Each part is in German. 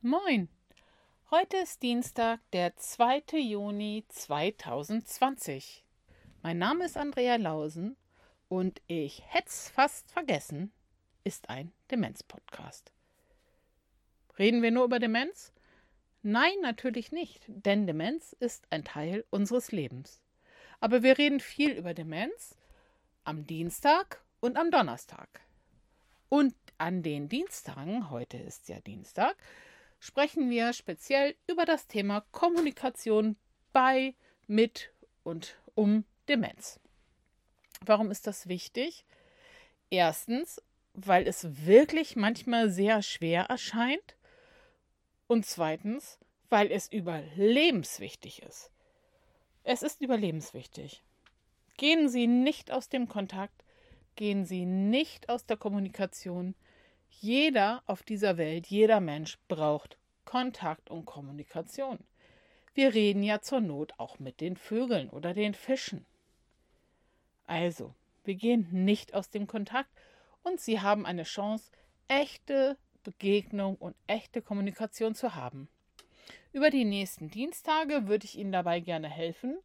Moin! Heute ist Dienstag, der 2. Juni 2020. Mein Name ist Andrea Lausen und ich hätte es fast vergessen, ist ein Demenz-Podcast. Reden wir nur über Demenz? Nein, natürlich nicht, denn Demenz ist ein Teil unseres Lebens. Aber wir reden viel über Demenz am Dienstag und am Donnerstag. Und an den Dienstagen, heute ist ja Dienstag, sprechen wir speziell über das Thema Kommunikation bei, mit und um Demenz. Warum ist das wichtig? Erstens, weil es wirklich manchmal sehr schwer erscheint. Und zweitens, weil es überlebenswichtig ist. Es ist überlebenswichtig. Gehen Sie nicht aus dem Kontakt, gehen Sie nicht aus der Kommunikation. Jeder auf dieser Welt, jeder Mensch braucht Kontakt und Kommunikation. Wir reden ja zur Not auch mit den Vögeln oder den Fischen. Also, wir gehen nicht aus dem Kontakt und Sie haben eine Chance, echte Begegnung und echte Kommunikation zu haben. Über die nächsten Dienstage würde ich Ihnen dabei gerne helfen,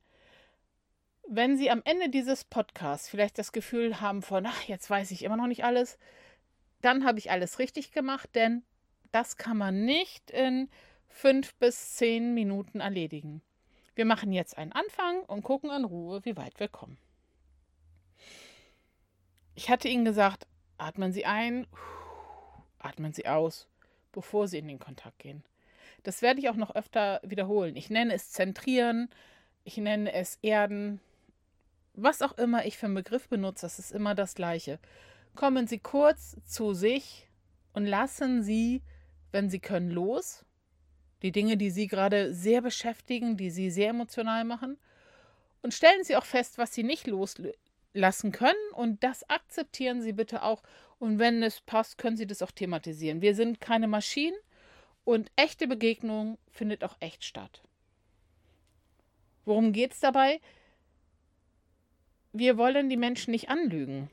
wenn Sie am Ende dieses Podcasts vielleicht das Gefühl haben von, ach, jetzt weiß ich immer noch nicht alles, dann habe ich alles richtig gemacht, denn das kann man nicht in fünf bis zehn Minuten erledigen. Wir machen jetzt einen Anfang und gucken in Ruhe, wie weit wir kommen. Ich hatte Ihnen gesagt, atmen Sie ein, atmen Sie aus, bevor Sie in den Kontakt gehen. Das werde ich auch noch öfter wiederholen. Ich nenne es Zentrieren, ich nenne es Erden, was auch immer ich für einen Begriff benutze, das ist immer das Gleiche. Kommen Sie kurz zu sich und lassen Sie, wenn Sie können, los. Die Dinge, die Sie gerade sehr beschäftigen, die Sie sehr emotional machen. Und stellen Sie auch fest, was Sie nicht loslassen können. Und das akzeptieren Sie bitte auch. Und wenn es passt, können Sie das auch thematisieren. Wir sind keine Maschinen und echte Begegnung findet auch echt statt. Worum geht es dabei? wir wollen die Menschen nicht anlügen.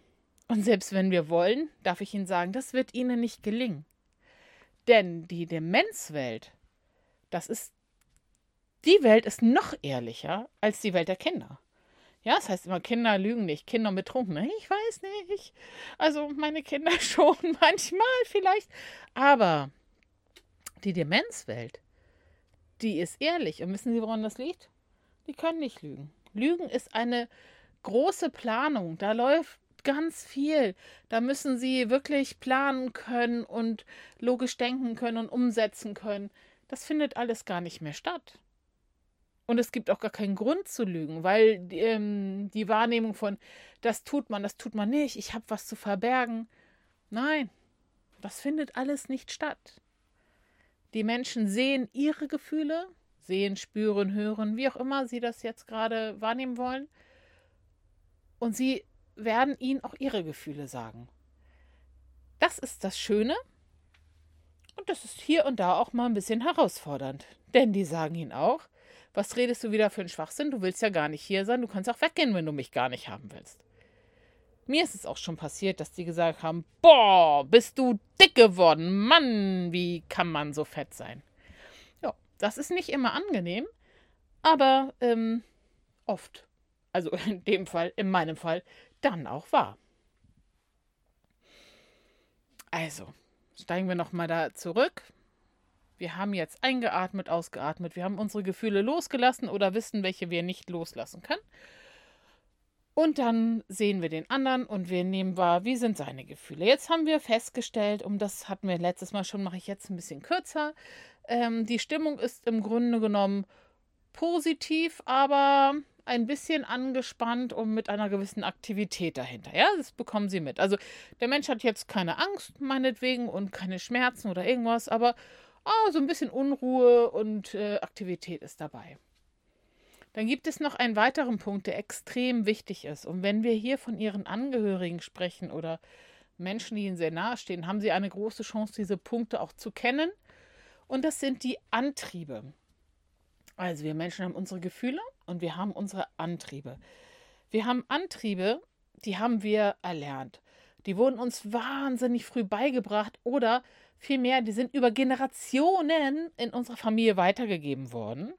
Und selbst wenn wir wollen, darf ich Ihnen sagen, das wird Ihnen nicht gelingen. Denn die Demenzwelt, das ist, die Welt ist noch ehrlicher als die Welt der Kinder. Ja, das heißt immer, Kinder lügen nicht, Kinder betrunken. Ich weiß nicht. Also meine Kinder schon manchmal vielleicht. Aber die Demenzwelt, die ist ehrlich. Und wissen Sie, woran das liegt? Die können nicht lügen. Lügen ist eine große Planung. Da läuft ganz viel. Da müssen sie wirklich planen können und logisch denken können und umsetzen können. Das findet alles gar nicht mehr statt. Und es gibt auch gar keinen Grund zu lügen, weil ähm, die Wahrnehmung von, das tut man, das tut man nicht, ich habe was zu verbergen. Nein, das findet alles nicht statt. Die Menschen sehen ihre Gefühle, sehen, spüren, hören, wie auch immer sie das jetzt gerade wahrnehmen wollen und sie werden ihnen auch ihre Gefühle sagen. Das ist das Schöne und das ist hier und da auch mal ein bisschen herausfordernd, denn die sagen ihnen auch, was redest du wieder für einen Schwachsinn? Du willst ja gar nicht hier sein, du kannst auch weggehen, wenn du mich gar nicht haben willst. Mir ist es auch schon passiert, dass die gesagt haben, boah, bist du dick geworden, Mann, wie kann man so fett sein? Ja, das ist nicht immer angenehm, aber ähm, oft also in dem Fall, in meinem Fall, dann auch war. Also, steigen wir nochmal da zurück. Wir haben jetzt eingeatmet, ausgeatmet. Wir haben unsere Gefühle losgelassen oder wissen, welche wir nicht loslassen können. Und dann sehen wir den anderen und wir nehmen wahr, wie sind seine Gefühle. Jetzt haben wir festgestellt, um das hatten wir letztes Mal schon, mache ich jetzt ein bisschen kürzer. Ähm, die Stimmung ist im Grunde genommen positiv, aber ein bisschen angespannt und mit einer gewissen Aktivität dahinter. Ja, das bekommen sie mit. Also der Mensch hat jetzt keine Angst, meinetwegen, und keine Schmerzen oder irgendwas, aber oh, so ein bisschen Unruhe und äh, Aktivität ist dabei. Dann gibt es noch einen weiteren Punkt, der extrem wichtig ist. Und wenn wir hier von ihren Angehörigen sprechen oder Menschen, die ihnen sehr nahe stehen, haben sie eine große Chance, diese Punkte auch zu kennen. Und das sind die Antriebe. Also wir Menschen haben unsere Gefühle und wir haben unsere Antriebe. Wir haben Antriebe, die haben wir erlernt. Die wurden uns wahnsinnig früh beigebracht oder Vielmehr, die sind über Generationen in unserer Familie weitergegeben worden.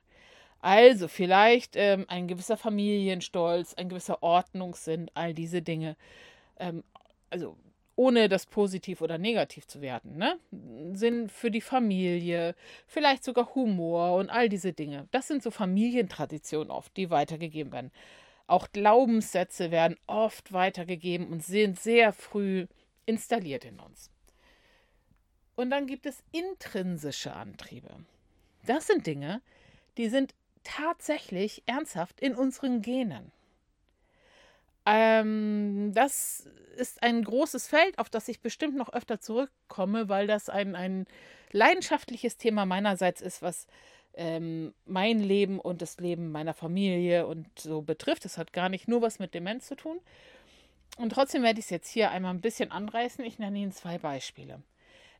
Also vielleicht ähm, ein gewisser Familienstolz, ein gewisser Ordnungssinn, all diese Dinge. Ähm, also ohne das positiv oder negativ zu werten. Ne? Sinn für die Familie, vielleicht sogar Humor und all diese Dinge. Das sind so Familientraditionen oft, die weitergegeben werden. Auch Glaubenssätze werden oft weitergegeben und sind sehr früh installiert in uns. Und dann gibt es intrinsische Antriebe. Das sind Dinge, die sind tatsächlich ernsthaft in unseren Genen. Ähm, das ist ein großes Feld, auf das ich bestimmt noch öfter zurückkomme, weil das ein, ein leidenschaftliches Thema meinerseits ist, was ähm, mein Leben und das Leben meiner Familie und so betrifft. Das hat gar nicht nur was mit Demenz zu tun. Und trotzdem werde ich es jetzt hier einmal ein bisschen anreißen. Ich nenne Ihnen zwei Beispiele.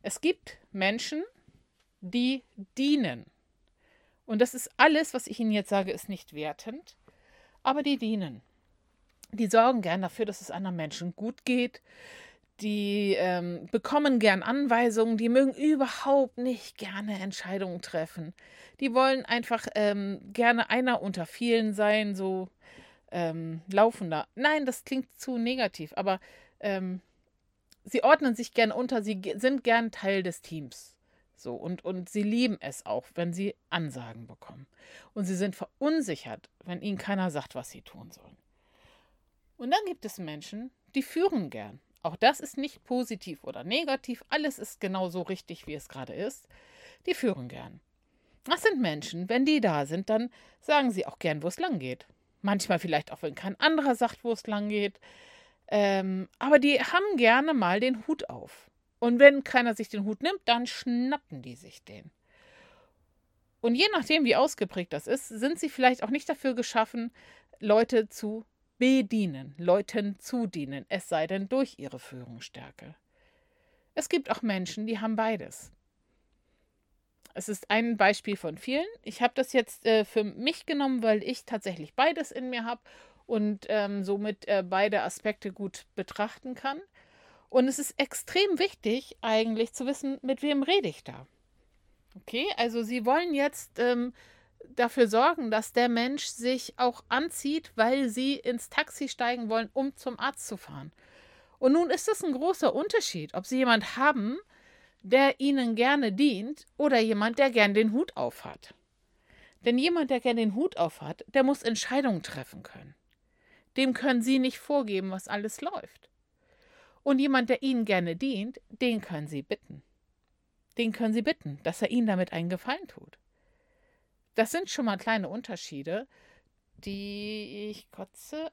Es gibt Menschen, die dienen. Und das ist alles, was ich Ihnen jetzt sage, ist nicht wertend, aber die dienen die sorgen gern dafür, dass es anderen Menschen gut geht. Die ähm, bekommen gern Anweisungen, die mögen überhaupt nicht gerne Entscheidungen treffen. Die wollen einfach ähm, gerne einer unter vielen sein, so ähm, laufender. Nein, das klingt zu negativ, aber ähm, sie ordnen sich gern unter, sie sind gern Teil des Teams. So, und, und sie lieben es auch, wenn sie Ansagen bekommen. Und sie sind verunsichert, wenn ihnen keiner sagt, was sie tun sollen. Und dann gibt es Menschen, die führen gern. Auch das ist nicht positiv oder negativ, alles ist genau so richtig, wie es gerade ist. Die führen gern. Das sind Menschen, wenn die da sind, dann sagen sie auch gern, wo es lang geht. Manchmal vielleicht auch, wenn kein anderer sagt, wo es lang geht. Ähm, aber die haben gerne mal den Hut auf. Und wenn keiner sich den Hut nimmt, dann schnappen die sich den. Und je nachdem, wie ausgeprägt das ist, sind sie vielleicht auch nicht dafür geschaffen, Leute zu bedienen, Leuten zudienen, es sei denn durch ihre Führungsstärke. Es gibt auch Menschen, die haben beides. Es ist ein Beispiel von vielen. Ich habe das jetzt äh, für mich genommen, weil ich tatsächlich beides in mir habe und ähm, somit äh, beide Aspekte gut betrachten kann. Und es ist extrem wichtig, eigentlich zu wissen, mit wem rede ich da. Okay, also Sie wollen jetzt ähm, dafür sorgen, dass der Mensch sich auch anzieht, weil sie ins Taxi steigen wollen, um zum Arzt zu fahren. Und nun ist es ein großer Unterschied, ob sie jemand haben, der ihnen gerne dient oder jemand, der gern den Hut aufhat. Denn jemand, der gern den Hut aufhat, der muss Entscheidungen treffen können. Dem können sie nicht vorgeben, was alles läuft. Und jemand, der ihnen gerne dient, den können sie bitten. Den können sie bitten, dass er ihnen damit einen Gefallen tut. Das sind schon mal kleine Unterschiede, die ich kotze ab